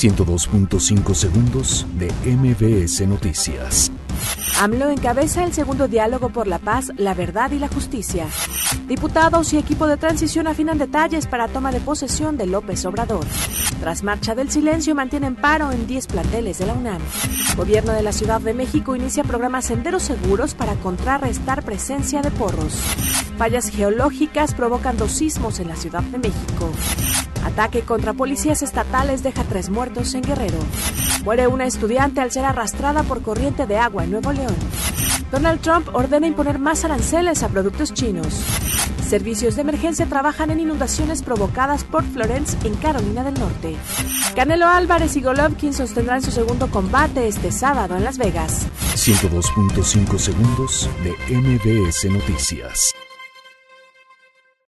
102.5 segundos de MBS Noticias. AMLO encabeza el segundo diálogo por la paz, la verdad y la justicia. Diputados y equipo de transición afinan detalles para toma de posesión de López Obrador. Tras marcha del silencio mantienen paro en 10 planteles de la UNAM. Gobierno de la Ciudad de México inicia programas senderos seguros para contrarrestar presencia de porros. Fallas geológicas provocan dos sismos en la Ciudad de México. Ataque contra policías estatales deja tres muertos en Guerrero. Muere una estudiante al ser arrastrada por corriente de agua en Nuevo León. Donald Trump ordena imponer más aranceles a productos chinos. Servicios de emergencia trabajan en inundaciones provocadas por Florence en Carolina del Norte. Canelo Álvarez y Golovkin sostendrán su segundo combate este sábado en Las Vegas. 102.5 segundos de MBS Noticias.